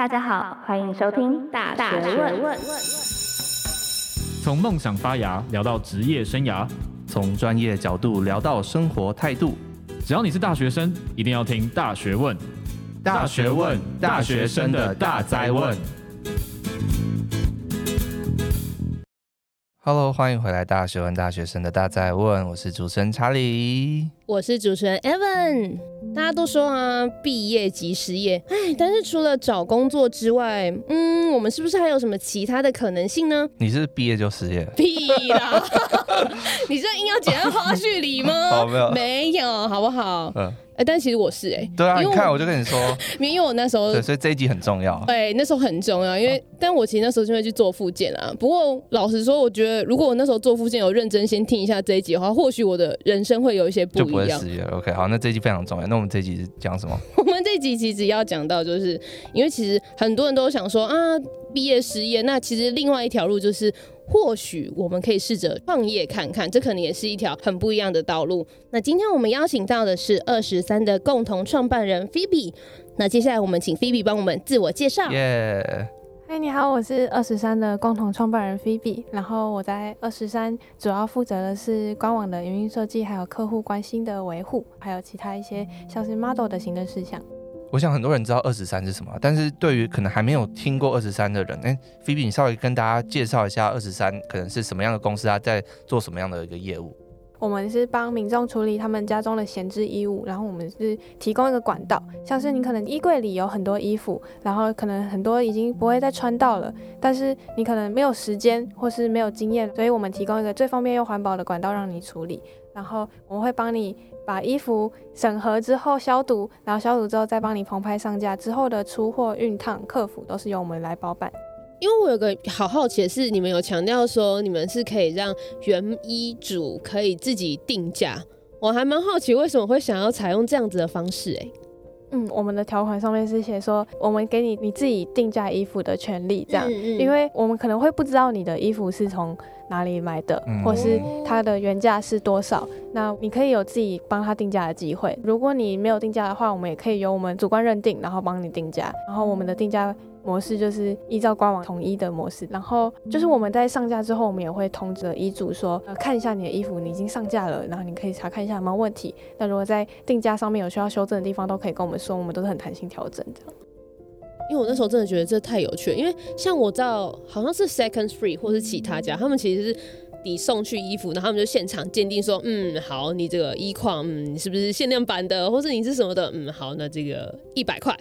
大家好，欢迎收听《大学问》。从梦想发芽聊到职业生涯，从专业角度聊到生活态度。只要你是大学生，一定要听《大学问》。大学问，大学生的大哉问。Hello，欢迎回来，《大学问》大学生的大哉问。我是主持人查理，我是主持人 Evan。大家都说啊，毕业即失业，哎，但是除了找工作之外，嗯，我们是不是还有什么其他的可能性呢？你是毕业就失业？屁啦！你是硬要剪在花絮里吗？好，没有，没有，好不好？嗯。哎，但其实我是哎、欸，对啊，你看我就跟你说，因为我那时候，对，所以这一集很重要。对，那时候很重要，因为、哦、但我其实那时候就会去做复健啊。不过老实说，我觉得如果我那时候做复健有认真先听一下这一集的话，或许我的人生会有一些不一失业。OK，好，那这集非常重要。那我们这集是讲什么？我们这集其实要讲到，就是因为其实很多人都想说啊，毕业失业，那其实另外一条路就是。或许我们可以试着创业看看，这可能也是一条很不一样的道路。那今天我们邀请到的是二十三的共同创办人 Phoebe。那接下来我们请 Phoebe 帮我们自我介绍。耶，嗨，你好，我是二十三的共同创办人 Phoebe。然后我在二十三主要负责的是官网的营运设计，还有客户关心的维护，还有其他一些像是 model 的行政事项。我想很多人知道二十三是什么，但是对于可能还没有听过二十三的人，哎，Phoebe，你稍微跟大家介绍一下二十三可能是什么样的公司，它在做什么样的一个业务？我们是帮民众处理他们家中的闲置衣物，然后我们是提供一个管道，像是你可能衣柜里有很多衣服，然后可能很多已经不会再穿到了，但是你可能没有时间或是没有经验，所以我们提供一个最方便又环保的管道让你处理，然后我们会帮你。把衣服审核之后消毒，然后消毒之后再帮你棚拍上架，之后的出货、熨烫、客服都是由我们来包办。因为我有个好好奇的是，你们有强调说你们是可以让原衣主可以自己定价，我还蛮好奇为什么会想要采用这样子的方式、欸？哎，嗯，我们的条款上面是写说，我们给你你自己定价衣服的权利，这样，嗯嗯，因为我们可能会不知道你的衣服是从。哪里买的，或是它的原价是多少？那你可以有自己帮他定价的机会。如果你没有定价的话，我们也可以由我们主观认定，然后帮你定价。然后我们的定价模式就是依照官网统一的模式。然后就是我们在上架之后，我们也会通知衣主说，呃，看一下你的衣服，你已经上架了，然后你可以查看一下有没有问题。那如果在定价上面有需要修正的地方，都可以跟我们说，我们都是很弹性调整的。因为我那时候真的觉得这太有趣了，因为像我知道好像是 Second Free 或是其他家，他们其实是你送去衣服，然后他们就现场鉴定说，嗯，好，你这个衣况，嗯，你是不是限量版的，或是你是什么的，嗯，好，那这个一百块，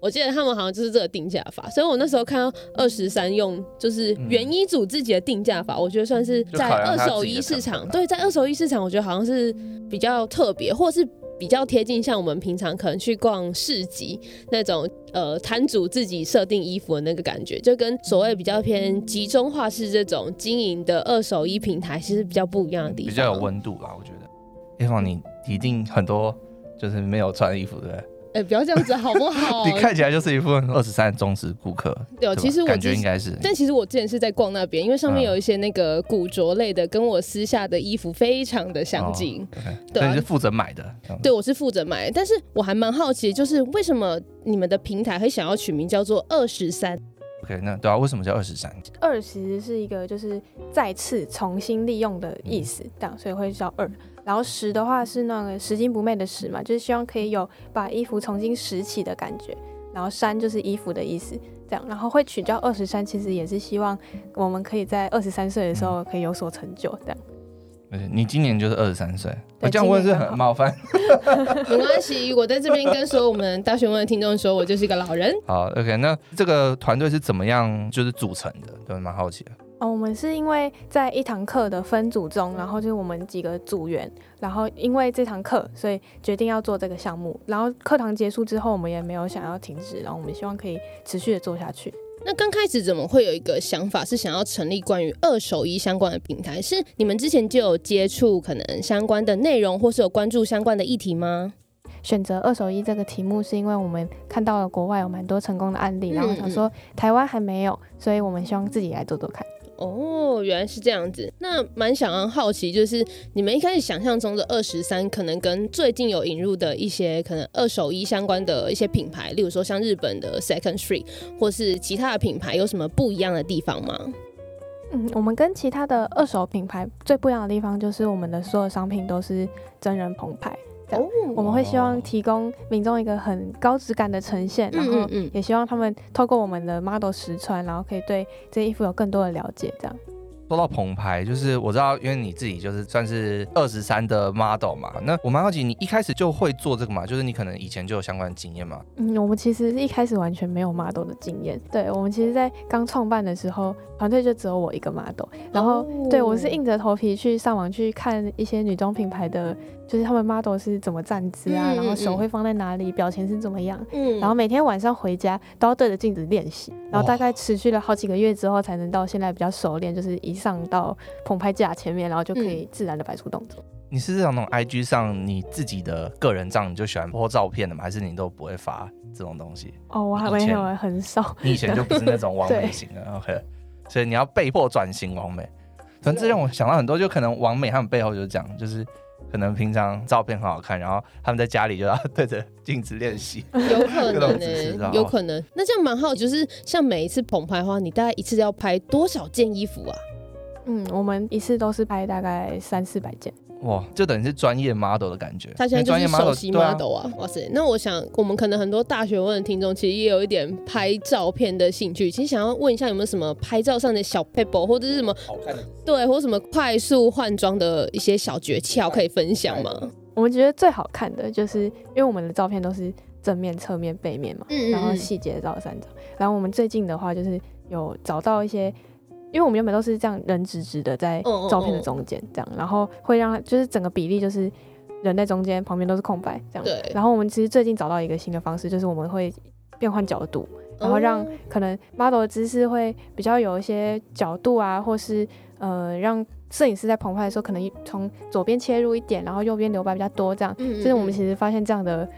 我记得他们好像就是这个定价法，所以我那时候看到二十三用就是原衣主自己的定价法，我觉得算是在二手衣市场，对，在二手衣市场，我觉得好像是比较特别，或是。比较贴近像我们平常可能去逛市集那种，呃，摊主自己设定衣服的那个感觉，就跟所谓比较偏集中化式这种经营的二手衣平台，其实比较不一样的地方，比较有温度吧，我觉得。Evan，你一定很多就是没有穿衣服，对不对？哎、欸，不要这样子好不好？你看起来就是一副二十三忠实顾客。对，其实我感觉应该是。但其实我之前是在逛那边，因为上面有一些那个古着类的，跟我私下的衣服非常的相近。哦、对，你是负责买的。对，我是负责买，但是我还蛮好奇，就是为什么你们的平台会想要取名叫做二十三？OK，那对啊，为什么叫二十三？二其实是一个就是再次重新利用的意思，这样，所以会叫二。然后拾的话是那个拾金不昧的拾嘛，就是希望可以有把衣服重新拾起的感觉。然后三就是衣服的意思，这样。然后会取叫二十三，其实也是希望我们可以在二十三岁的时候可以有所成就，这样。而且你今年就是二十三岁，我这样问是很冒犯。没关系，我在这边跟所有我们大学问的听众说，我就是一个老人。好，OK，那这个团队是怎么样就是组成的？都蛮好奇的。哦，我们是因为在一堂课的分组中，然后就是我们几个组员，然后因为这堂课，所以决定要做这个项目。然后课堂结束之后，我们也没有想要停止，然后我们希望可以持续的做下去。那刚开始怎么会有一个想法，是想要成立关于二手衣相关的平台？是你们之前就有接触可能相关的内容，或是有关注相关的议题吗？选择二手衣这个题目，是因为我们看到了国外有蛮多成功的案例，然后想说台湾还没有，所以我们希望自己来做做看。哦，原来是这样子。那蛮想要好奇，就是你们一开始想象中的二十三，可能跟最近有引入的一些可能二手衣相关的一些品牌，例如说像日本的 Second Street，或是其他的品牌，有什么不一样的地方吗？嗯，我们跟其他的二手品牌最不一样的地方，就是我们的所有商品都是真人棚拍。哦，我们会希望提供民众一个很高质感的呈现，然后也希望他们透过我们的 model 实穿，然后可以对这衣服有更多的了解，这样。说到棚拍，就是我知道，因为你自己就是算是二十三的 model 嘛，那我蛮好奇，你一开始就会做这个嘛？就是你可能以前就有相关的经验嘛？嗯，我们其实一开始完全没有 model 的经验。对，我们其实，在刚创办的时候，团队就只有我一个 model，然后、哦、对我是硬着头皮去上网去看一些女装品牌的。就是他们 model 是怎么站姿啊，嗯、然后手会放在哪里，嗯、表情是怎么样，嗯，然后每天晚上回家都要对着镜子练习，然后大概持续了好几个月之后，才能到现在比较熟练，就是一上到棚拍架前面，然后就可以自然的摆出动作。嗯、你是这种那种 IG 上你自己的个人账，你就喜欢 po 照片的吗？还是你都不会发这种东西？哦，我还没有，很少。你以前就不是那种完美型的，OK，所以你要被迫转型完美。反正这让我想到很多，就可能完美他们背后就是讲，就是。可能平常照片很好看，然后他们在家里就要对着镜子练习，有可能呢，有可能。那这样蛮好，就是像每一次捧拍的话，你大概一次要拍多少件衣服啊？嗯，我们一次都是拍大概三四百件。哇，就等于是专业 model 的感觉。他现在就是首席 model 啊！啊哇塞，那我想我们可能很多大学问的听众，其实也有一点拍照片的兴趣。其实想要问一下，有没有什么拍照上的小 paper，或者是什么好看的？对，或者什么快速换装的一些小诀窍可以分享吗？我们觉得最好看的就是，因为我们的照片都是正面、侧面、背面嘛，嗯嗯然后细节照三张。然后我们最近的话，就是有找到一些。因为我们原本都是这样人直直的在照片的中间这样，然后会让就是整个比例就是人在中间，旁边都是空白这样。对。然后我们其实最近找到一个新的方式，就是我们会变换角度，然后让可能 model 的姿势会比较有一些角度啊，或是呃让摄影师在棚拍的时候可能从左边切入一点，然后右边留白比较多这样。嗯。就是我们其实发现这样的。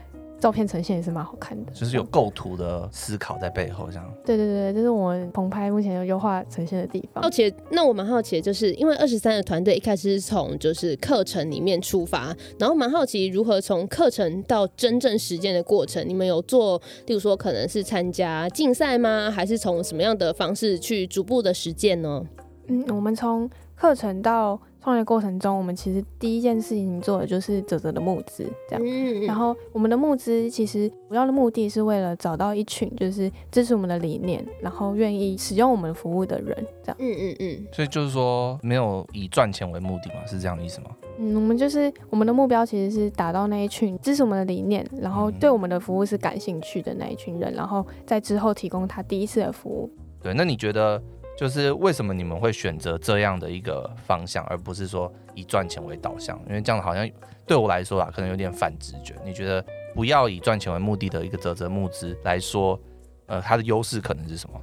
照片呈现也是蛮好看的，就是有构图的思考在背后，这样。对对对，这是我们棚拍目前有优化呈现的地方。而且，那我蛮好奇的，就是因为二十三的团队一开始是从就是课程里面出发，然后蛮好奇如何从课程到真正实践的过程，你们有做，例如说可能是参加竞赛吗？还是从什么样的方式去逐步的实践呢？嗯，我们从课程到。创业过程中，我们其实第一件事情做的就是泽泽的募资，这样。然后我们的募资其实主要的目的是为了找到一群就是支持我们的理念，然后愿意使用我们服务的人，这样。嗯嗯嗯。所以就是说，没有以赚钱为目的嘛？是这样的意思吗？嗯，我们就是我们的目标其实是达到那一群支持我们的理念，然后对我们的服务是感兴趣的那一群人，然后在之后提供他第一次的服务。对，那你觉得？就是为什么你们会选择这样的一个方向，而不是说以赚钱为导向？因为这样好像对我来说啊，可能有点反直觉。你觉得不要以赚钱为目的的一个泽泽募资来说，呃，它的优势可能是什么？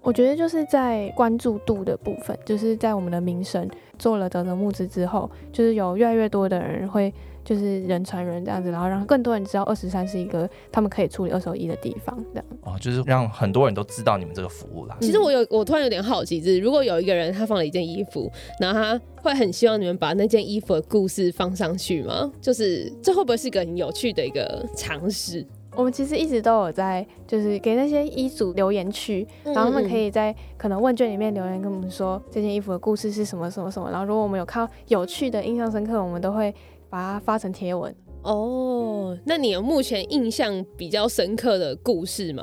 我觉得就是在关注度的部分，就是在我们的名声做了泽泽募资之后，就是有越来越多的人会。就是人传人这样子，然后让更多人知道二十三是一个他们可以处理二手衣的地方，这样哦，就是让很多人都知道你们这个服务啦。其实我有，我突然有点好奇，就是如果有一个人他放了一件衣服，然后他会很希望你们把那件衣服的故事放上去吗？就是这会不会是一个很有趣的一个尝试？我们其实一直都有在，就是给那些衣主留言区，然后他们可以在可能问卷里面留言跟我们说这件衣服的故事是什么什么什么，然后如果我们有看到有趣的、印象深刻，我们都会。把它发成贴文哦。那你有目前印象比较深刻的故事吗？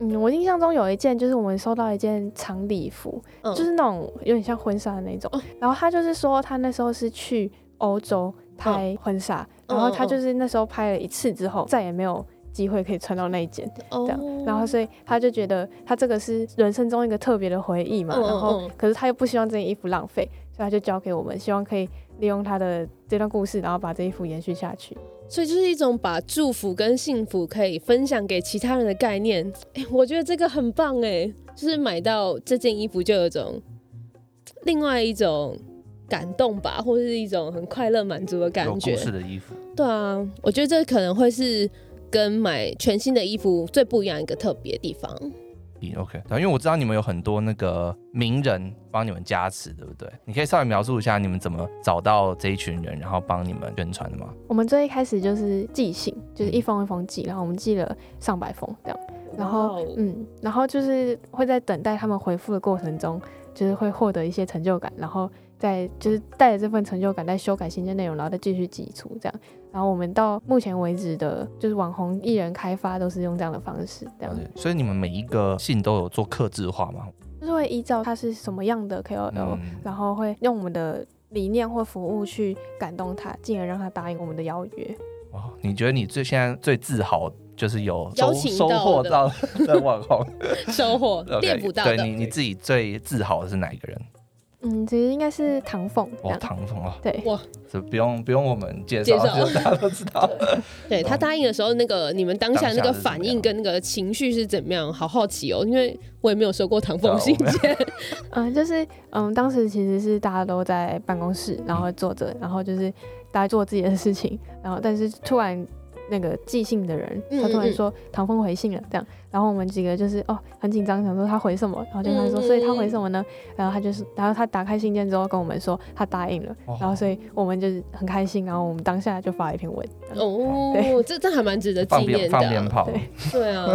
嗯，我印象中有一件，就是我们收到一件长礼服，嗯、就是那种有点像婚纱的那种。嗯、然后他就是说，他那时候是去欧洲拍婚纱，嗯、然后他就是那时候拍了一次之后，再也没有机会可以穿到那一件。这样，哦、然后所以他就觉得他这个是人生中一个特别的回忆嘛。嗯、然后，可是他又不希望这件衣服浪费，所以他就交给我们，希望可以。利用他的这段故事，然后把这衣服延续下去，所以就是一种把祝福跟幸福可以分享给其他人的概念。哎、欸，我觉得这个很棒哎，就是买到这件衣服就有种另外一种感动吧，或是一种很快乐满足的感觉。有故事的衣服，对啊，我觉得这可能会是跟买全新的衣服最不一样一个特别的地方。意，OK。因为我知道你们有很多那个名人帮你们加持，对不对？你可以稍微描述一下你们怎么找到这一群人，然后帮你们宣传的吗？我们最一开始就是寄信，就是一封一封寄，然后我们寄了上百封这样，然后.嗯，然后就是会在等待他们回复的过程中，就是会获得一些成就感，然后。在就是带着这份成就感，在修改新鲜内容，然后再继续挤出这样。然后我们到目前为止的，就是网红艺人开发都是用这样的方式，这样。所以你们每一个信都有做克制化吗？就是会依照他是什么样的 KOL，、嗯、然后会用我们的理念或服务去感动他，进而让他答应我们的邀约。哦，你觉得你最现在最自豪就是有收收获到 的网红收获猎捕到的？对你你自己最自豪的是哪一个人？嗯，其实应该是唐凤哦，唐凤啊，对哇，这不用不用我们介绍，大家都知道。对，他答应的时候，那个你们当下那个反应跟那个情绪是怎么样？好好奇哦，因为我也没有收过唐凤信件。嗯，就是嗯，当时其实是大家都在办公室，然后坐着，然后就是大家做自己的事情，然后但是突然。那个寄信的人，他突然说唐风回信了，这样，然后我们几个就是哦很紧张，想说他回什么，然后就跟他说，所以他回什么呢？然后他就是，然后他打开信件之后跟我们说他答应了，然后所以我们就是很开心，然后我们当下就发了一篇文。哦，这这还蛮值得纪念的。放鞭炮，对 对啊，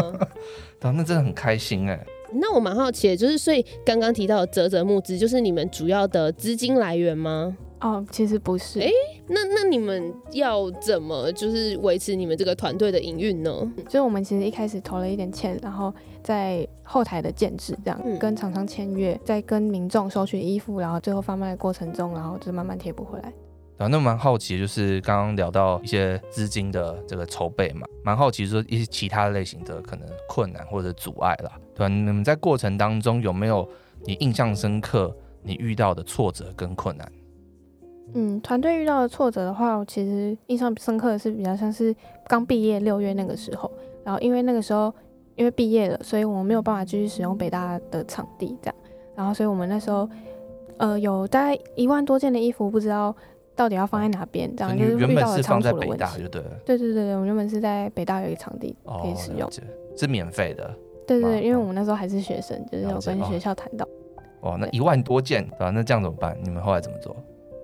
那真的很开心哎。那我蛮好奇的，就是所以刚刚提到的泽泽募资，就是你们主要的资金来源吗？哦，其实不是。哎、欸，那那你们要怎么就是维持你们这个团队的营运呢？所以我们其实一开始投了一点钱，然后在后台的建制这样，嗯、跟厂商签约，在跟民众收取衣服，然后最后贩卖的过程中，然后就慢慢贴补回来。啊，那蛮好奇，就是刚刚聊到一些资金的这个筹备嘛，蛮好奇说一些其他类型的可能困难或者阻碍啦，对吧？你们在过程当中有没有你印象深刻你遇到的挫折跟困难？嗯，团队遇到的挫折的话，我其实印象深刻的是比较像是刚毕业六月那个时候，然后因为那个时候因为毕业了，所以我们没有办法继续使用北大的场地，这样，然后所以我们那时候呃有大概一万多件的衣服，不知道到底要放在哪边，这样就是遇到了仓储的问题。对对对对，我们原本是在北大有一个场地可以使用，哦、是免费的。对对对，因为我们那时候还是学生，就是有跟学校谈到。哦，那一万多件，对吧？那这样怎么办？你们后来怎么做？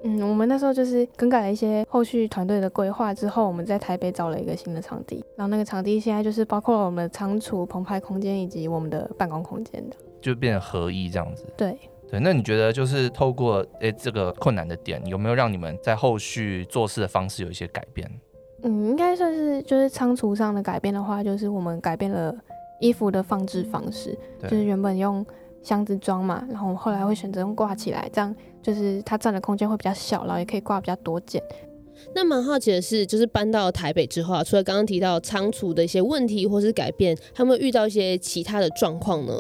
嗯，我们那时候就是更改了一些后续团队的规划之后，我们在台北找了一个新的场地，然后那个场地现在就是包括了我们的仓储、澎湃空间以及我们的办公空间的，就变成合一这样子。对。对，那你觉得就是透过诶、欸、这个困难的点，有没有让你们在后续做事的方式有一些改变？嗯，应该算是就是仓储上的改变的话，就是我们改变了衣服的放置方式，就是原本用箱子装嘛，然后我们后来会选择用挂起来，这样。就是它占的空间会比较小，然后也可以挂比较多件。那蛮好奇的是，就是搬到台北之后啊，除了刚刚提到仓储的一些问题或是改变，他们遇到一些其他的状况呢？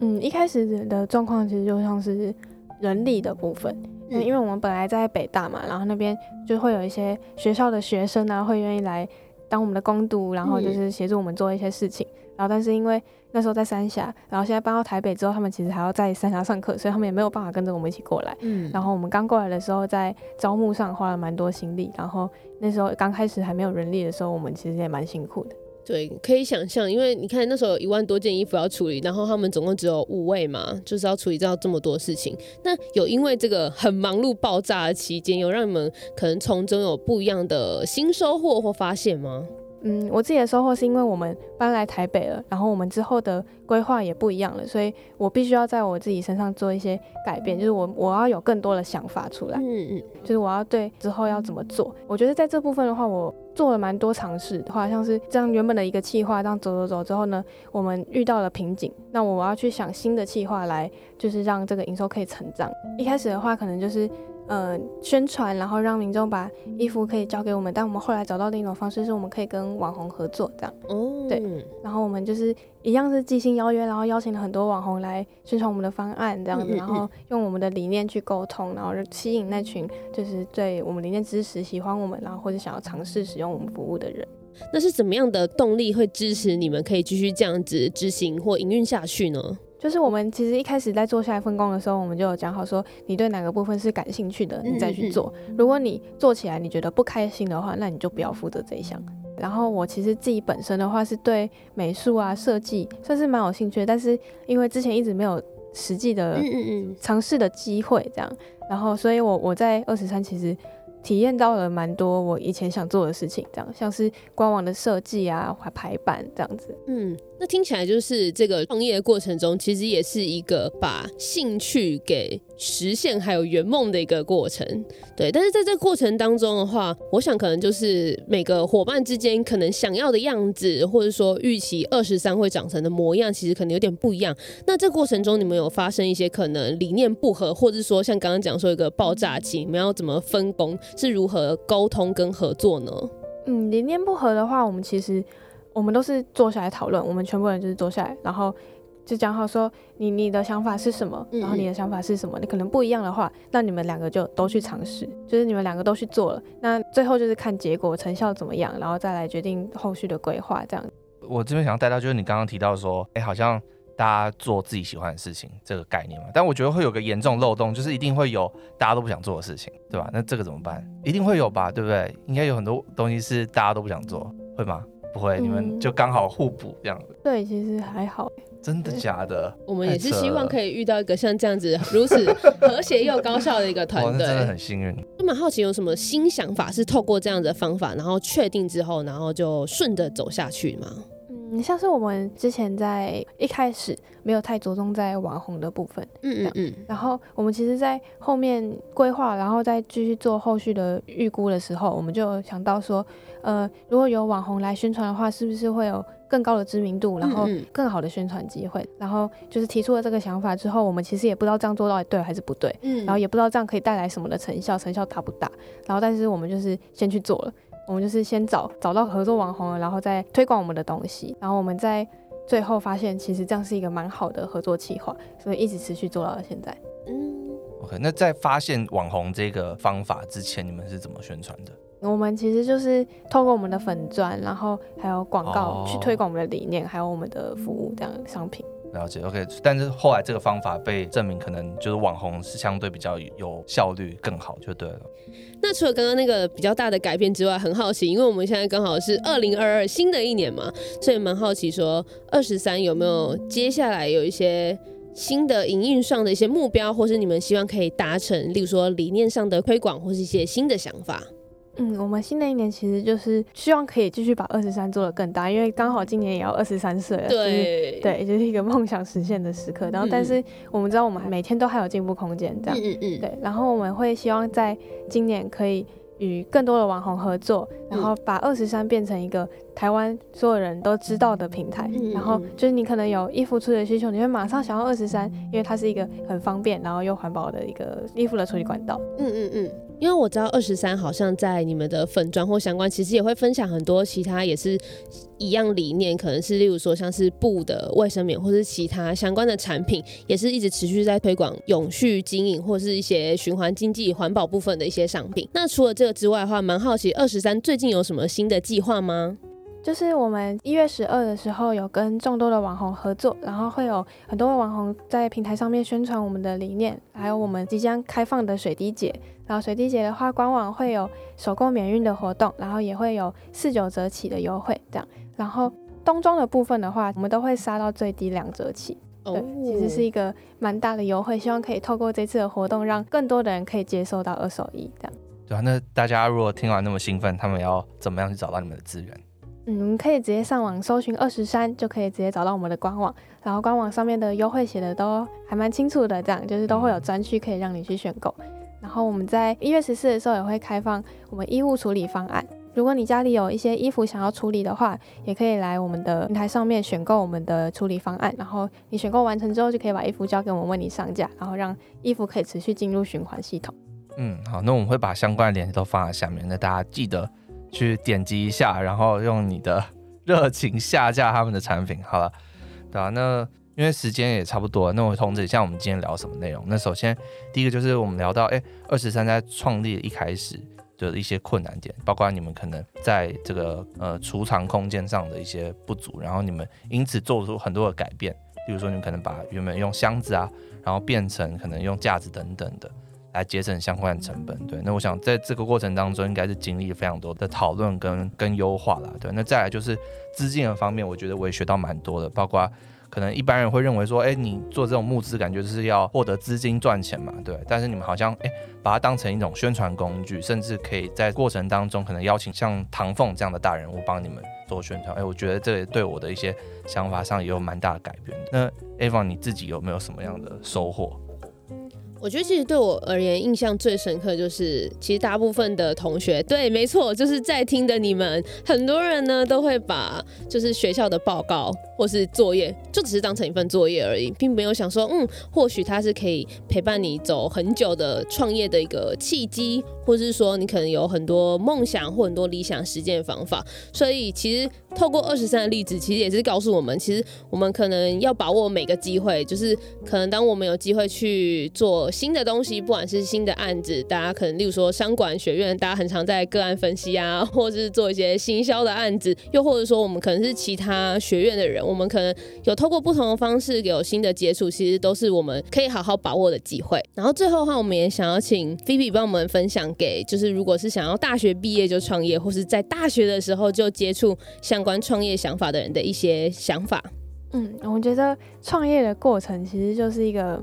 嗯，一开始的状况其实就像是人力的部分，嗯，因为我们本来在北大嘛，然后那边就会有一些学校的学生啊，会愿意来当我们的工读，然后就是协助我们做一些事情。嗯，然后但是因为那时候在三峡，然后现在搬到台北之后，他们其实还要在三峡上课，所以他们也没有办法跟着我们一起过来。嗯，然后我们刚过来的时候，在招募上花了蛮多心力，然后那时候刚开始还没有人力的时候，我们其实也蛮辛苦的。对，可以想象，因为你看那时候有一万多件衣服要处理，然后他们总共只有五位嘛，就是要处理到这么多事情。那有因为这个很忙碌爆炸的期间，有让你们可能从中有不一样的新收获或发现吗？嗯，我自己的收获是因为我们搬来台北了，然后我们之后的规划也不一样了，所以我必须要在我自己身上做一些改变，就是我我要有更多的想法出来，嗯嗯，就是我要对之后要怎么做。我觉得在这部分的话，我做了蛮多尝试的话，像是这样原本的一个企划，这样走走走之后呢，我们遇到了瓶颈，那我要去想新的企划来，就是让这个营收可以成长。一开始的话，可能就是。呃，宣传，然后让民众把衣服可以交给我们。但我们后来找到另一种方式，是我们可以跟网红合作，这样。哦。对。然后我们就是一样是即兴邀约，然后邀请了很多网红来宣传我们的方案，这样子，然后用我们的理念去沟通，然后吸引那群就是对我们理念支持、喜欢我们，然后或者想要尝试使用我们服务的人。那是怎么样的动力会支持你们可以继续这样子执行或营运下去呢？就是我们其实一开始在做下一份工的时候，我们就有讲好说，你对哪个部分是感兴趣的，你再去做。如果你做起来你觉得不开心的话，那你就不要负责这一项。然后我其实自己本身的话是对美术啊设计算是蛮有兴趣的，但是因为之前一直没有实际的尝试的机会，这样，然后所以我我在二十三其实。体验到了蛮多我以前想做的事情，这样像是官网的设计啊、排版这样子。嗯，那听起来就是这个创业的过程中，其实也是一个把兴趣给实现还有圆梦的一个过程。对，但是在这过程当中的话，我想可能就是每个伙伴之间可能想要的样子，或者说预期二十三会长成的模样，其实可能有点不一样。那这过程中，你们有发生一些可能理念不合，或者说像刚刚讲说一个爆炸期，你们要怎么分工？是如何沟通跟合作呢？嗯，理念不合的话，我们其实我们都是坐下来讨论，我们全部人就是坐下来，然后就讲好说你你的想法是什么，然后你的想法是什么，你可能不一样的话，那你们两个就都去尝试，就是你们两个都去做了，那最后就是看结果成效怎么样，然后再来决定后续的规划这样。我这边想要带到就是你刚刚提到说，哎、欸，好像。大家做自己喜欢的事情，这个概念嘛，但我觉得会有个严重漏洞，就是一定会有大家都不想做的事情，对吧？那这个怎么办？一定会有吧，对不对？应该有很多东西是大家都不想做，会吗？不会，嗯、你们就刚好互补这样子。对，其实还好。真的假的？我们也是希望可以遇到一个像这样子如此 和谐又高效的一个团队，真的很幸运。就蛮好奇有什么新想法是透过这样的方法，然后确定之后，然后就顺着走下去吗？嗯，像是我们之前在一开始没有太着重在网红的部分，嗯嗯嗯，然后我们其实，在后面规划，然后再继续做后续的预估的时候，我们就想到说，呃，如果有网红来宣传的话，是不是会有更高的知名度，然后更好的宣传机会？然后就是提出了这个想法之后，我们其实也不知道这样做到底对还是不对，嗯，然后也不知道这样可以带来什么的成效，成效大不大？然后但是我们就是先去做了。我们就是先找找到合作网红了，然后再推广我们的东西，然后我们在最后发现，其实这样是一个蛮好的合作计划，所以一直持续做到了现在。嗯，OK，那在发现网红这个方法之前，你们是怎么宣传的？我们其实就是透过我们的粉钻，然后还有广告去推广我们的理念，哦、还有我们的服务这样的商品。了解，OK，但是后来这个方法被证明，可能就是网红是相对比较有效率更好，就对了。那除了刚刚那个比较大的改变之外，很好奇，因为我们现在刚好是二零二二新的一年嘛，所以蛮好奇说二十三有没有接下来有一些新的营运上的一些目标，或是你们希望可以达成，例如说理念上的推广，或是一些新的想法。嗯，我们新的一年其实就是希望可以继续把二十三做得更大，因为刚好今年也要二十三岁了，对，对，就是一个梦想实现的时刻。然后，但是我们知道我们每天都还有进步空间，这样，嗯嗯，对。然后我们会希望在今年可以与更多的网红合作，然后把二十三变成一个台湾所有人都知道的平台。然后就是你可能有衣服处理的需求，你会马上想要二十三，因为它是一个很方便，然后又环保的一个衣服的处理管道。嗯嗯嗯。因为我知道二十三好像在你们的粉妆或相关，其实也会分享很多其他也是一样理念，可能是例如说像是布的卫生棉或是其他相关的产品，也是一直持续在推广永续经营或是一些循环经济、环保部分的一些商品。那除了这个之外的话，蛮好奇二十三最近有什么新的计划吗？就是我们一月十二的时候有跟众多的网红合作，然后会有很多的网红在平台上面宣传我们的理念，还有我们即将开放的水滴节。然后水滴节的话，官网会有首购免运的活动，然后也会有四九折起的优惠，这样。然后冬装的部分的话，我们都会杀到最低两折起。对，其实是一个蛮大的优惠，希望可以透过这次的活动，让更多的人可以接受到二手衣，这样。对啊，那大家如果听完那么兴奋，他们要怎么样去找到你们的资源？嗯，可以直接上网搜寻二十三，就可以直接找到我们的官网。然后官网上面的优惠写的都还蛮清楚的，这样就是都会有专区可以让你去选购。然后我们在一月十四的时候也会开放我们衣物处理方案。如果你家里有一些衣服想要处理的话，也可以来我们的平台上面选购我们的处理方案。然后你选购完成之后，就可以把衣服交给我们为你上架，然后让衣服可以持续进入循环系统。嗯，好，那我们会把相关的链接都放在下面，那大家记得。去点击一下，然后用你的热情下架他们的产品，好了，对啊？那因为时间也差不多，那我通知一下我们今天聊什么内容。那首先第一个就是我们聊到，哎，二十三在创立一开始的一些困难点，包括你们可能在这个呃储藏空间上的一些不足，然后你们因此做出很多的改变，比如说你们可能把原本用箱子啊，然后变成可能用架子等等的。来节省相关的成本。对，那我想在这个过程当中，应该是经历了非常多的讨论跟跟优化啦。对，那再来就是资金的方面，我觉得我也学到蛮多的，包括。可能一般人会认为说，哎，你做这种募资，感觉就是要获得资金赚钱嘛，对。但是你们好像，哎，把它当成一种宣传工具，甚至可以在过程当中，可能邀请像唐凤这样的大人物帮你们做宣传。哎，我觉得这对我的一些想法上也有蛮大的改变。那 Avon 你自己有没有什么样的收获？我觉得其实对我而言印象最深刻就是，其实大部分的同学，对，没错，就是在听的你们，很多人呢都会把就是学校的报告或是作业，就只是当成一份作业而已，并没有想说，嗯，或许它是可以陪伴你走很久的创业的一个契机，或是说你可能有很多梦想或很多理想实践方法。所以其实透过二十三的例子，其实也是告诉我们，其实我们可能要把握每个机会，就是可能当我们有机会去做。新的东西，不管是新的案子，大家可能例如说商管学院，大家很常在个案分析啊，或者是做一些行销的案子，又或者说我们可能是其他学院的人，我们可能有透过不同的方式有新的接触，其实都是我们可以好好把握的机会。然后最后的话，我们也想要请菲比帮我们分享给，就是如果是想要大学毕业就创业，或是在大学的时候就接触相关创业想法的人的一些想法。嗯，我觉得创业的过程其实就是一个。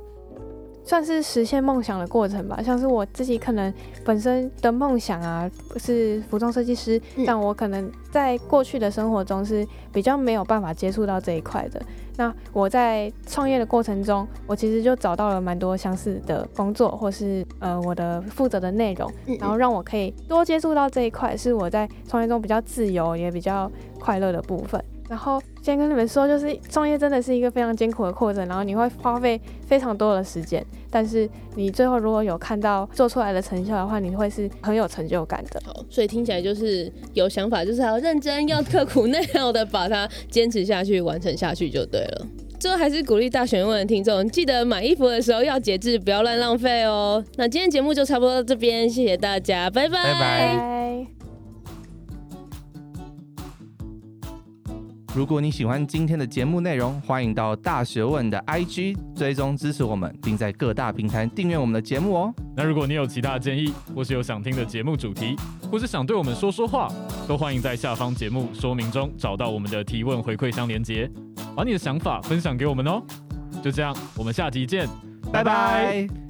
算是实现梦想的过程吧，像是我自己可能本身的梦想啊是服装设计师，嗯，但我可能在过去的生活中是比较没有办法接触到这一块的。那我在创业的过程中，我其实就找到了蛮多相似的工作，或是呃我的负责的内容，然后让我可以多接触到这一块，是我在创业中比较自由也比较快乐的部分。然后先跟你们说，就是创业真的是一个非常艰苦的过程，然后你会花费非常多的时间，但是你最后如果有看到做出来的成效的话，你会是很有成就感的。好，所以听起来就是有想法，就是要认真、要刻苦耐劳的把它坚持下去、完成下去就对了。最后还是鼓励大学问的听众，记得买衣服的时候要节制，不要乱浪费哦。那今天节目就差不多到这边，谢谢大家，拜拜。拜拜。如果你喜欢今天的节目内容，欢迎到大学问的 IG 追踪支持我们，并在各大平台订阅我们的节目哦。那如果你有其他建议，或是有想听的节目主题，或是想对我们说说话，都欢迎在下方节目说明中找到我们的提问回馈箱连接，把你的想法分享给我们哦。就这样，我们下集见，拜拜。